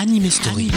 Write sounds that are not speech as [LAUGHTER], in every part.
Anime Story.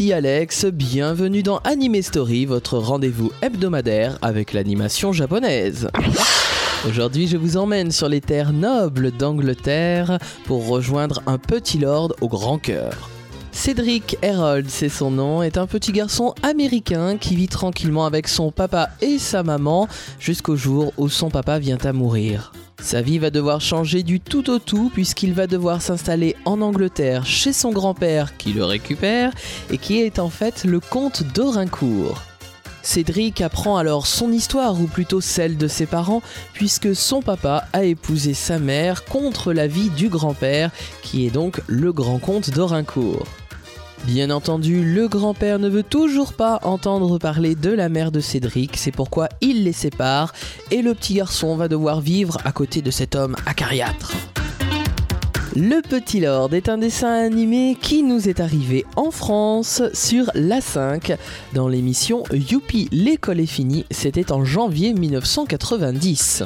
Alex, bienvenue dans Anime Story, votre rendez-vous hebdomadaire avec l'animation japonaise. Aujourd'hui, je vous emmène sur les terres nobles d'Angleterre pour rejoindre un petit lord au grand cœur. Cédric Herold, c'est son nom, est un petit garçon américain qui vit tranquillement avec son papa et sa maman jusqu'au jour où son papa vient à mourir. Sa vie va devoir changer du tout au tout puisqu'il va devoir s'installer en Angleterre chez son grand-père qui le récupère et qui est en fait le comte d'Orincourt. Cédric apprend alors son histoire, ou plutôt celle de ses parents, puisque son papa a épousé sa mère contre l'avis du grand-père, qui est donc le grand comte d'Orincourt. Bien entendu, le grand-père ne veut toujours pas entendre parler de la mère de Cédric, c'est pourquoi il les sépare, et le petit garçon va devoir vivre à côté de cet homme acariâtre. Le Petit Lord est un dessin animé qui nous est arrivé en France sur la 5 dans l'émission Youpi, l'école est finie, c'était en janvier 1990.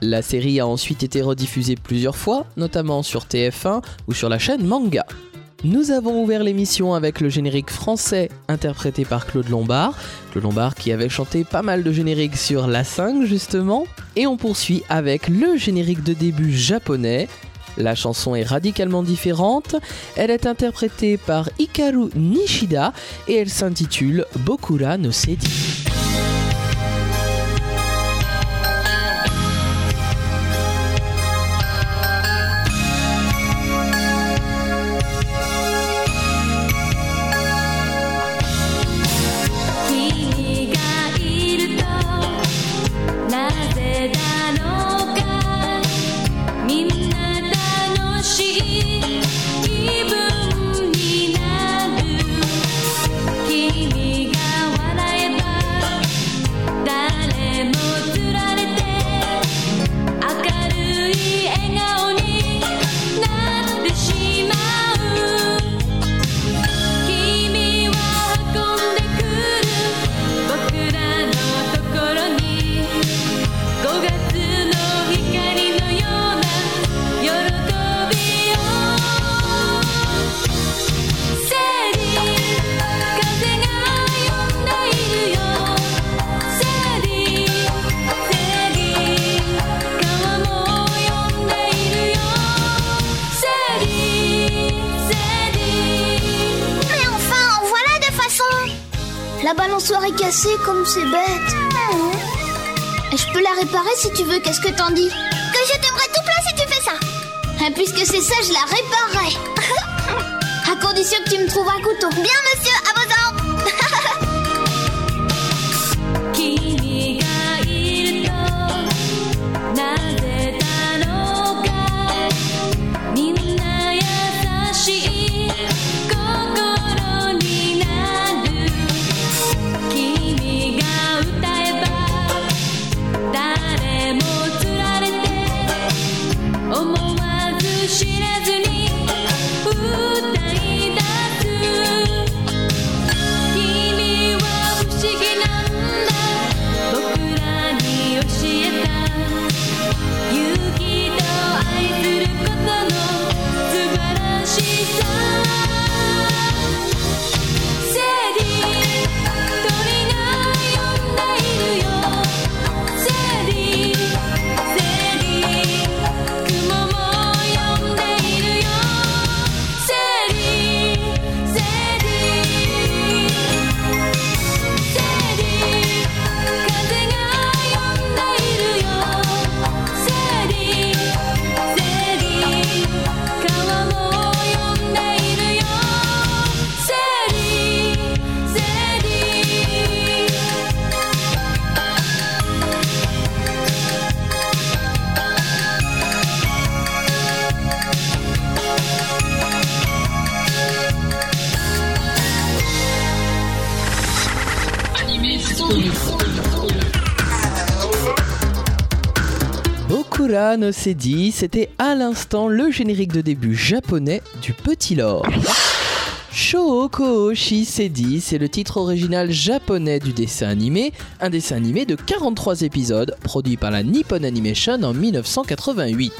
La série a ensuite été rediffusée plusieurs fois, notamment sur TF1 ou sur la chaîne Manga. Nous avons ouvert l'émission avec le générique français interprété par Claude Lombard. Claude Lombard qui avait chanté pas mal de génériques sur la 5 justement. Et on poursuit avec le générique de début japonais. La chanson est radicalement différente. Elle est interprétée par Hikaru Nishida et elle s'intitule Bokura no Sedi. Balançoire est cassée comme c'est bête. Je peux la réparer si tu veux, qu'est-ce que t'en dis? Que je t'aimerais tout plein si tu fais ça puisque c'est ça, je la réparerai [LAUGHS] À condition que tu me trouves un couteau. Bien monsieur, à vos No Sedi, c'était à l'instant le générique de début japonais du Petit Lord. Shouko Sedi, c'est le titre original japonais du dessin animé, un dessin animé de 43 épisodes produit par la Nippon Animation en 1988.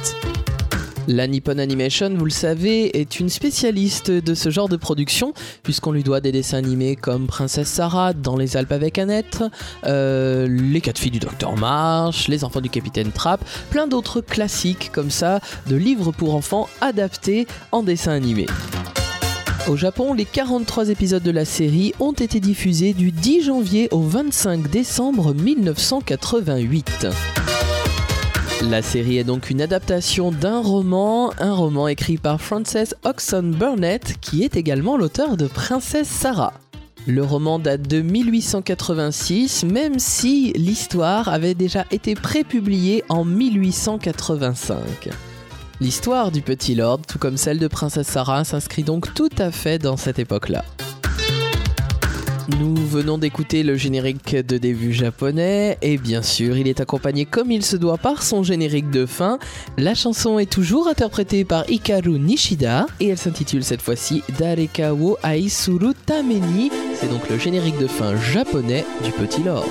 La Nippon Animation, vous le savez, est une spécialiste de ce genre de production, puisqu'on lui doit des dessins animés comme Princesse Sarah dans Les Alpes avec Annette, euh, Les quatre filles du Docteur Marsh, Les enfants du Capitaine Trapp, plein d'autres classiques comme ça, de livres pour enfants adaptés en dessin animé. Au Japon, les 43 épisodes de la série ont été diffusés du 10 janvier au 25 décembre 1988. La série est donc une adaptation d'un roman, un roman écrit par Frances Oxon Burnett, qui est également l'auteur de Princesse Sarah. Le roman date de 1886, même si l'histoire avait déjà été prépubliée en 1885. L'histoire du Petit Lord, tout comme celle de Princesse Sarah, s'inscrit donc tout à fait dans cette époque-là. Nous venons d'écouter le générique de début japonais et bien sûr il est accompagné comme il se doit par son générique de fin. La chanson est toujours interprétée par Hikaru Nishida et elle s'intitule cette fois-ci Dareka wo Aisuru Tameni. C'est donc le générique de fin japonais du Petit Lord.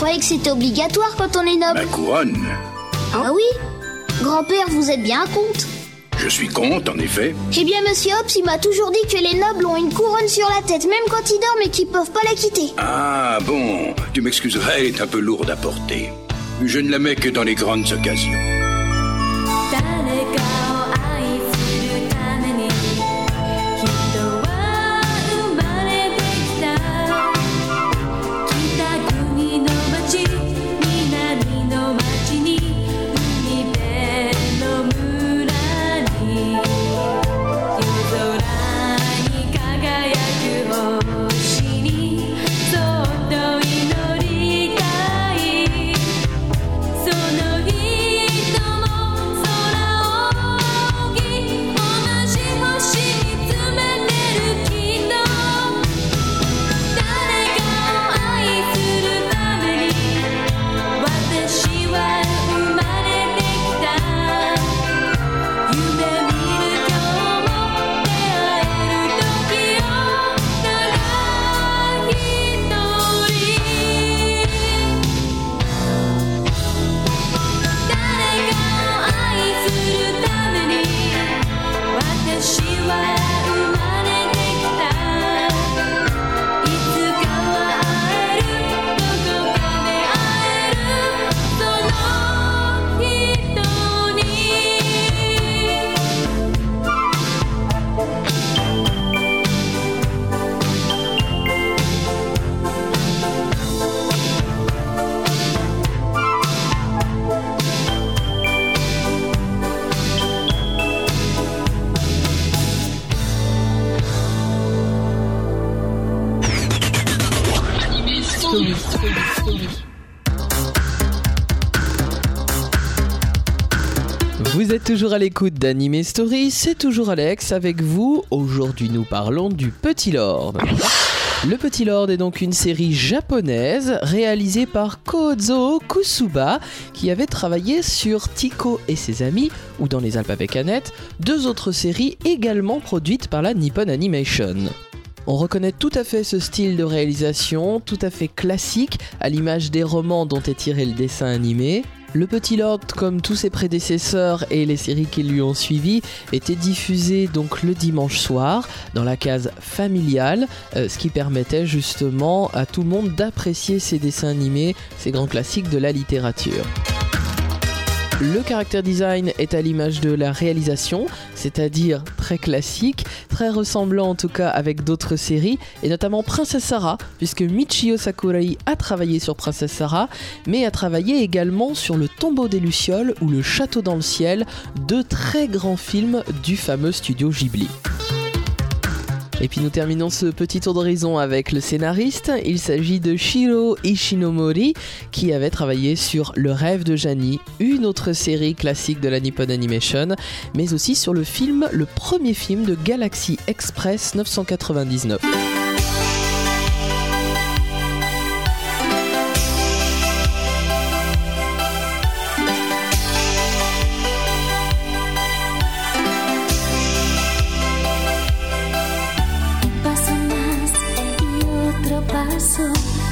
Croyais que c'était obligatoire quand on est noble. couronne Ah oui Grand-père, vous êtes bien un comte. Je suis comte, en effet. Eh bien, monsieur Hobbs, il m'a toujours dit que les nobles ont une couronne sur la tête, même quand ils dorment et qu'ils peuvent pas la quitter. Ah, bon, tu m'excuseras, elle est un peu lourde à porter. Je ne la mets que dans les grandes occasions. Toujours à l'écoute d'Anime Story, c'est toujours Alex avec vous. Aujourd'hui, nous parlons du Petit Lord. Le Petit Lord est donc une série japonaise réalisée par Kozo Kusuba qui avait travaillé sur Tico et ses amis ou dans les Alpes avec Annette, deux autres séries également produites par la Nippon Animation. On reconnaît tout à fait ce style de réalisation, tout à fait classique, à l'image des romans dont est tiré le dessin animé. Le Petit Lord, comme tous ses prédécesseurs et les séries qui lui ont suivi, était diffusé donc le dimanche soir dans la case familiale, euh, ce qui permettait justement à tout le monde d'apprécier ces dessins animés, ces grands classiques de la littérature. Le caractère design est à l'image de la réalisation, c'est-à-dire très classique, très ressemblant en tout cas avec d'autres séries, et notamment Princesse Sarah, puisque Michio Sakurai a travaillé sur Princesse Sarah, mais a travaillé également sur Le tombeau des Lucioles ou Le château dans le ciel, deux très grands films du fameux studio Ghibli. Et puis nous terminons ce petit tour d'horizon avec le scénariste. Il s'agit de Shiro Ishinomori qui avait travaillé sur Le rêve de Janie, une autre série classique de la Nippon Animation, mais aussi sur le film, le premier film de Galaxy Express 999. 色。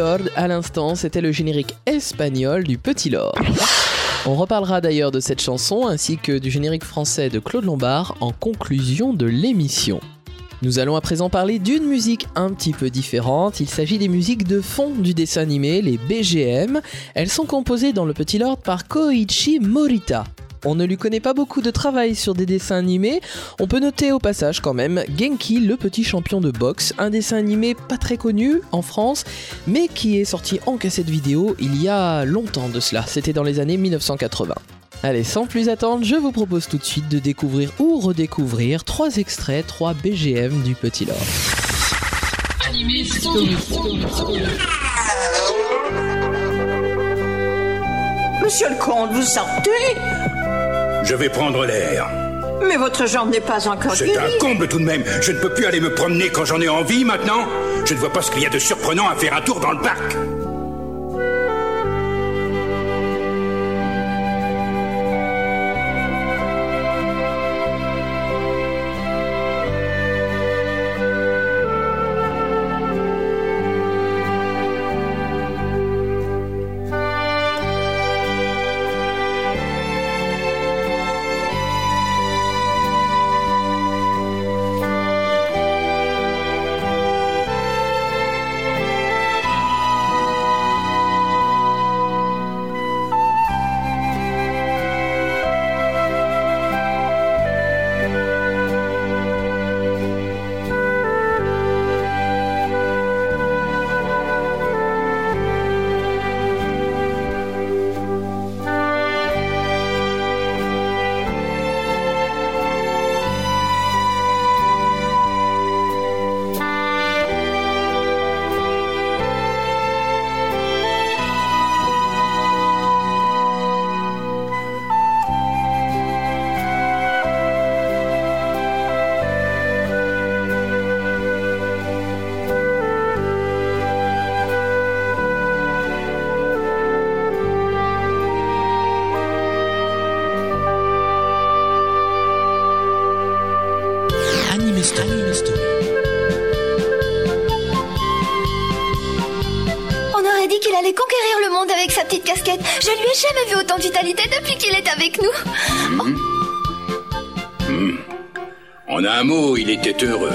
Lord, à l'instant, c'était le générique espagnol du Petit Lord. On reparlera d'ailleurs de cette chanson ainsi que du générique français de Claude Lombard en conclusion de l'émission. Nous allons à présent parler d'une musique un petit peu différente. Il s'agit des musiques de fond du dessin animé, les BGM. Elles sont composées dans le Petit Lord par Koichi Morita. On ne lui connaît pas beaucoup de travail sur des dessins animés. On peut noter au passage quand même Genki, le petit champion de boxe, un dessin animé pas très connu en France, mais qui est sorti en cassette vidéo il y a longtemps de cela. C'était dans les années 1980. Allez, sans plus attendre, je vous propose tout de suite de découvrir ou redécouvrir trois extraits, trois BGM du Petit Lord. Monsieur le comte, vous sortez? Je vais prendre l'air. Mais votre jambe n'est pas encore C'est un comble tout de même. Je ne peux plus aller me promener quand j'en ai envie maintenant. Je ne vois pas ce qu'il y a de surprenant à faire un tour dans le parc. Petite casquette. Je lui ai jamais vu autant de vitalité depuis qu'il est avec nous. En un mot, il était heureux.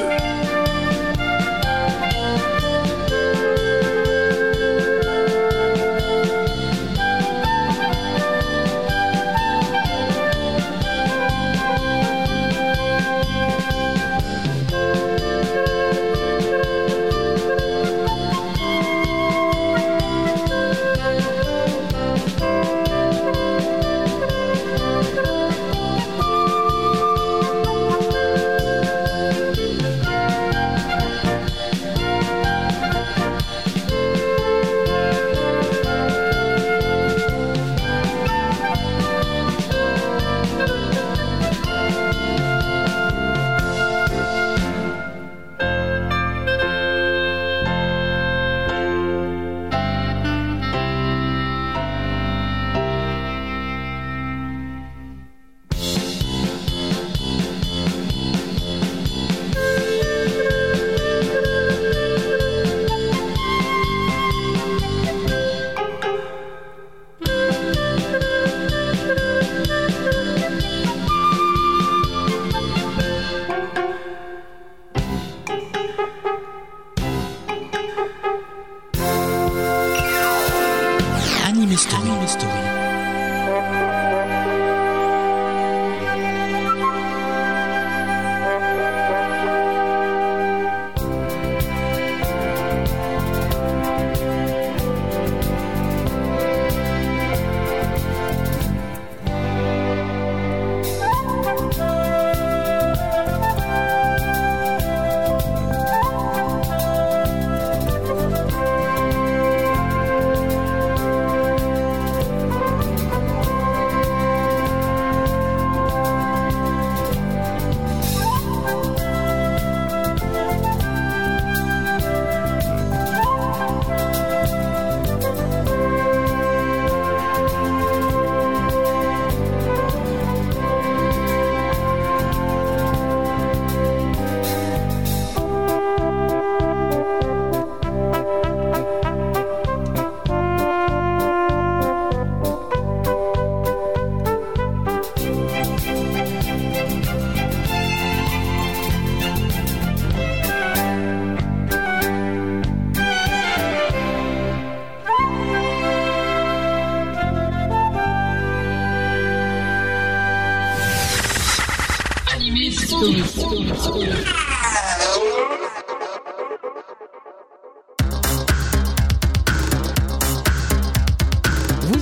Vous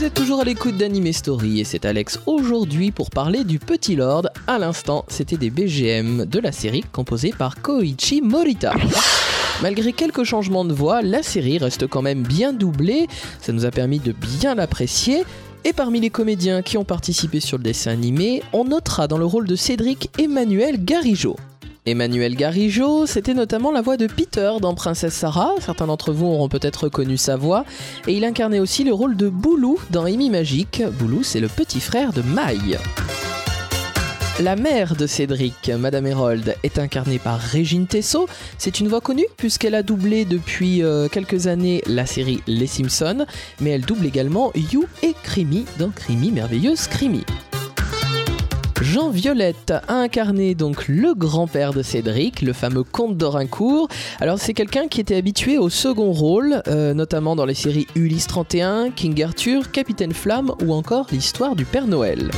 êtes toujours à l'écoute d'Anime Story et c'est Alex aujourd'hui pour parler du Petit Lord. À l'instant, c'était des BGM de la série composée par Koichi Morita. Malgré quelques changements de voix, la série reste quand même bien doublée, ça nous a permis de bien l'apprécier. Et parmi les comédiens qui ont participé sur le dessin animé, on notera dans le rôle de Cédric Emmanuel Garigeau. Emmanuel Garigeau, c'était notamment la voix de Peter dans Princesse Sarah, certains d'entre vous auront peut-être reconnu sa voix, et il incarnait aussi le rôle de Boulou dans Amy Magique. Boulou, c'est le petit frère de Maï. La mère de Cédric, Madame Hérold, est incarnée par Régine Tessot. C'est une voix connue puisqu'elle a doublé depuis euh, quelques années la série Les Simpsons, mais elle double également You et Crimi dans Crimi Merveilleuse Crimi. Jean Violette a incarné donc le grand-père de Cédric, le fameux comte d'Orincourt. Alors c'est quelqu'un qui était habitué au second rôle, euh, notamment dans les séries Ulysse 31, King Arthur, Capitaine Flamme ou encore l'histoire du Père Noël.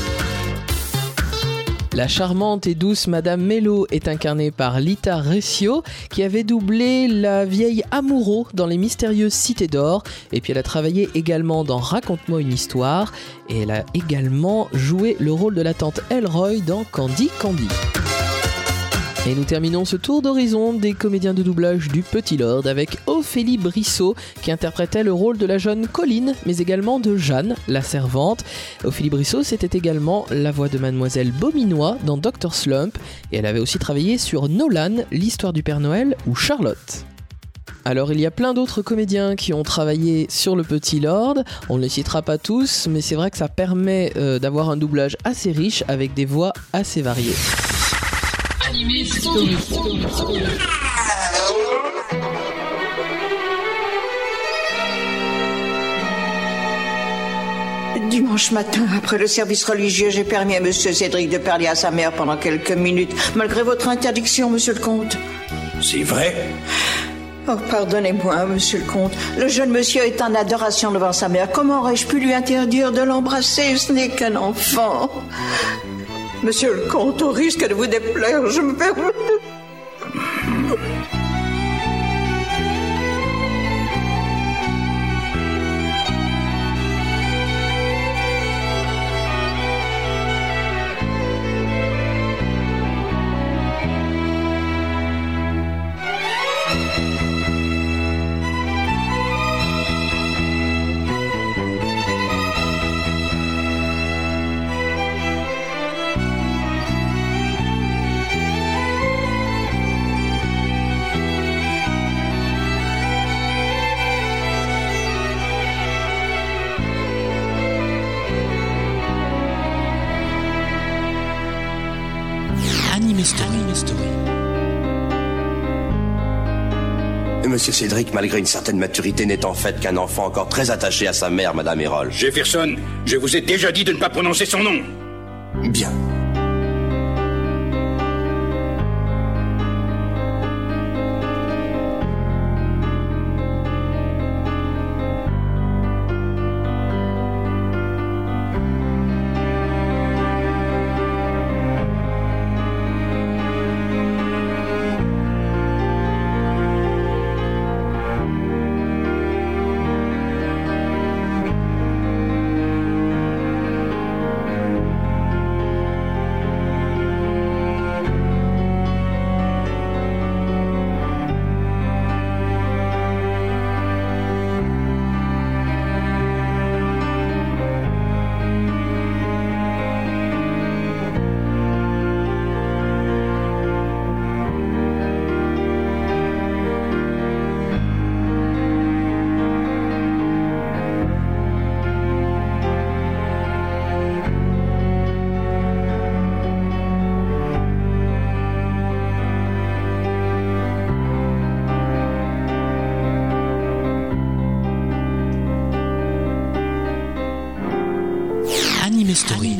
La charmante et douce Madame Mello est incarnée par Lita Recio, qui avait doublé la vieille Amouro dans Les Mystérieuses Cités d'Or, et puis elle a travaillé également dans Raconte-moi une histoire, et elle a également joué le rôle de la tante Elroy dans Candy Candy. Et nous terminons ce tour d'horizon des comédiens de doublage du Petit Lord avec Ophélie Brissot qui interprétait le rôle de la jeune Colline, mais également de Jeanne, la servante. Ophélie Brissot, c'était également la voix de Mademoiselle Beauminois dans Dr Slump et elle avait aussi travaillé sur Nolan, l'histoire du Père Noël ou Charlotte. Alors il y a plein d'autres comédiens qui ont travaillé sur le Petit Lord, on ne les citera pas tous, mais c'est vrai que ça permet euh, d'avoir un doublage assez riche avec des voix assez variées. Dimanche matin, après le service religieux, j'ai permis à Monsieur Cédric de parler à sa mère pendant quelques minutes, malgré votre interdiction, Monsieur le Comte. C'est vrai? Oh, pardonnez-moi, Monsieur le Comte. Le jeune monsieur est en adoration devant sa mère. Comment aurais-je pu lui interdire de l'embrasser? Ce n'est qu'un enfant. Monsieur le Comte, au risque de vous déplaire, je me permets Story. Monsieur Cédric, malgré une certaine maturité, n'est en fait qu'un enfant encore très attaché à sa mère, Madame Hérol. Jefferson, je vous ai déjà dit de ne pas prononcer son nom. Bien.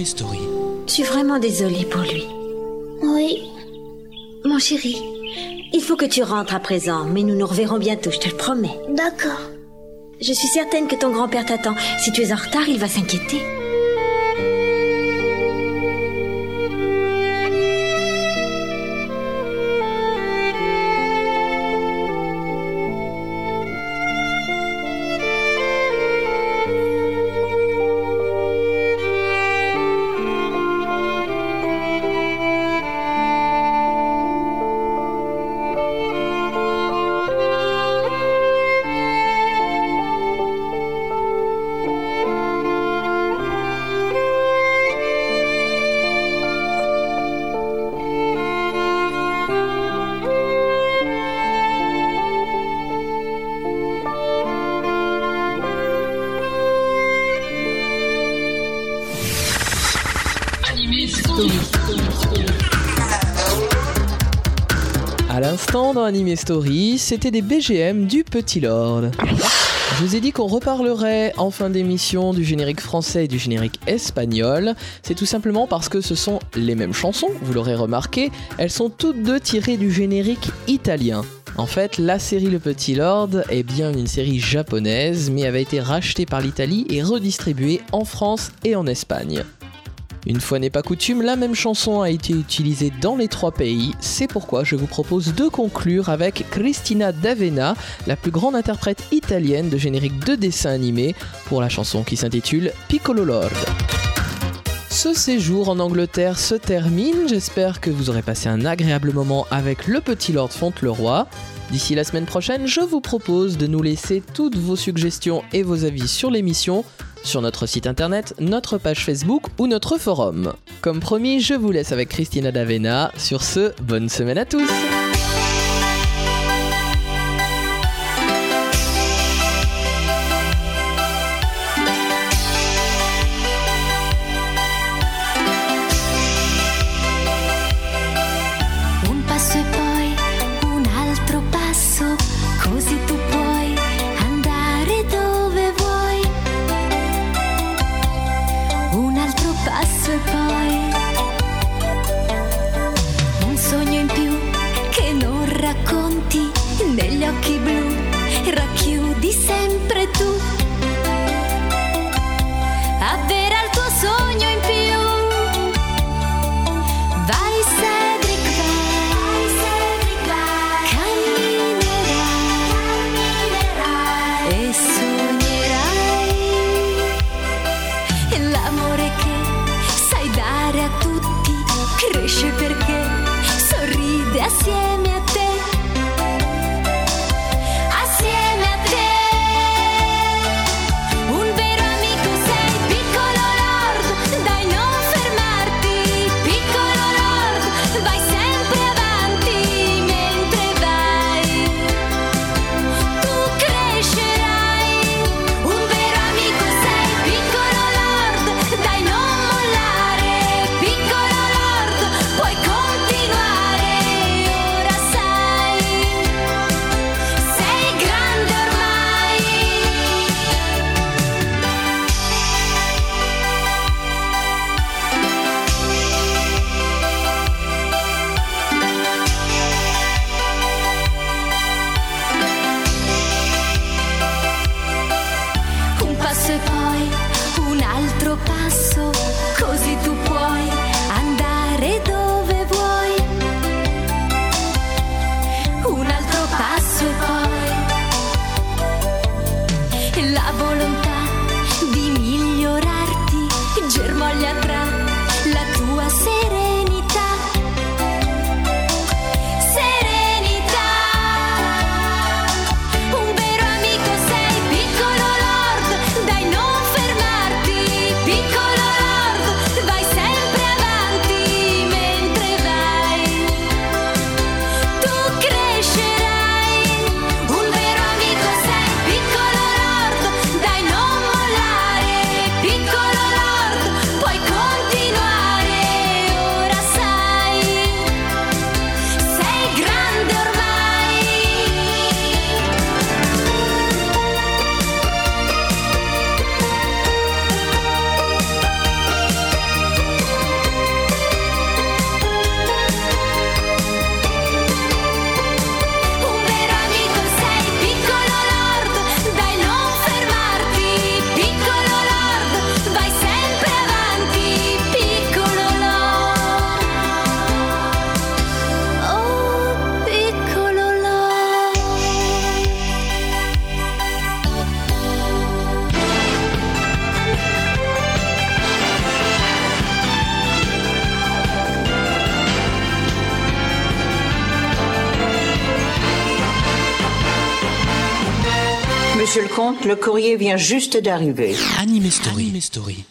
Story. Anime Story. Je suis vraiment désolée pour lui. Oui. Mon chéri, il faut que tu rentres à présent, mais nous nous reverrons bientôt, je te le promets. D'accord. Je suis certaine que ton grand-père t'attend. Si tu es en retard, il va s'inquiéter. Anime Story, c'était des BGM du Petit Lord. Je vous ai dit qu'on reparlerait en fin d'émission du générique français et du générique espagnol. C'est tout simplement parce que ce sont les mêmes chansons, vous l'aurez remarqué, elles sont toutes deux tirées du générique italien. En fait, la série Le Petit Lord est bien une série japonaise, mais avait été rachetée par l'Italie et redistribuée en France et en Espagne. Une fois n'est pas coutume, la même chanson a été utilisée dans les trois pays, c'est pourquoi je vous propose de conclure avec Cristina D'Avena, la plus grande interprète italienne de générique de dessin animé, pour la chanson qui s'intitule Piccolo Lord. Ce séjour en Angleterre se termine, j'espère que vous aurez passé un agréable moment avec le petit Lord Fauntleroy. D'ici la semaine prochaine, je vous propose de nous laisser toutes vos suggestions et vos avis sur l'émission sur notre site internet, notre page Facebook ou notre forum. Comme promis, je vous laisse avec Christina D'Avena. Sur ce, bonne semaine à tous! Racconti negli occhi blu, racchiudi sempre tu. Le courrier vient juste d'arriver. Anime Story. Anime Story.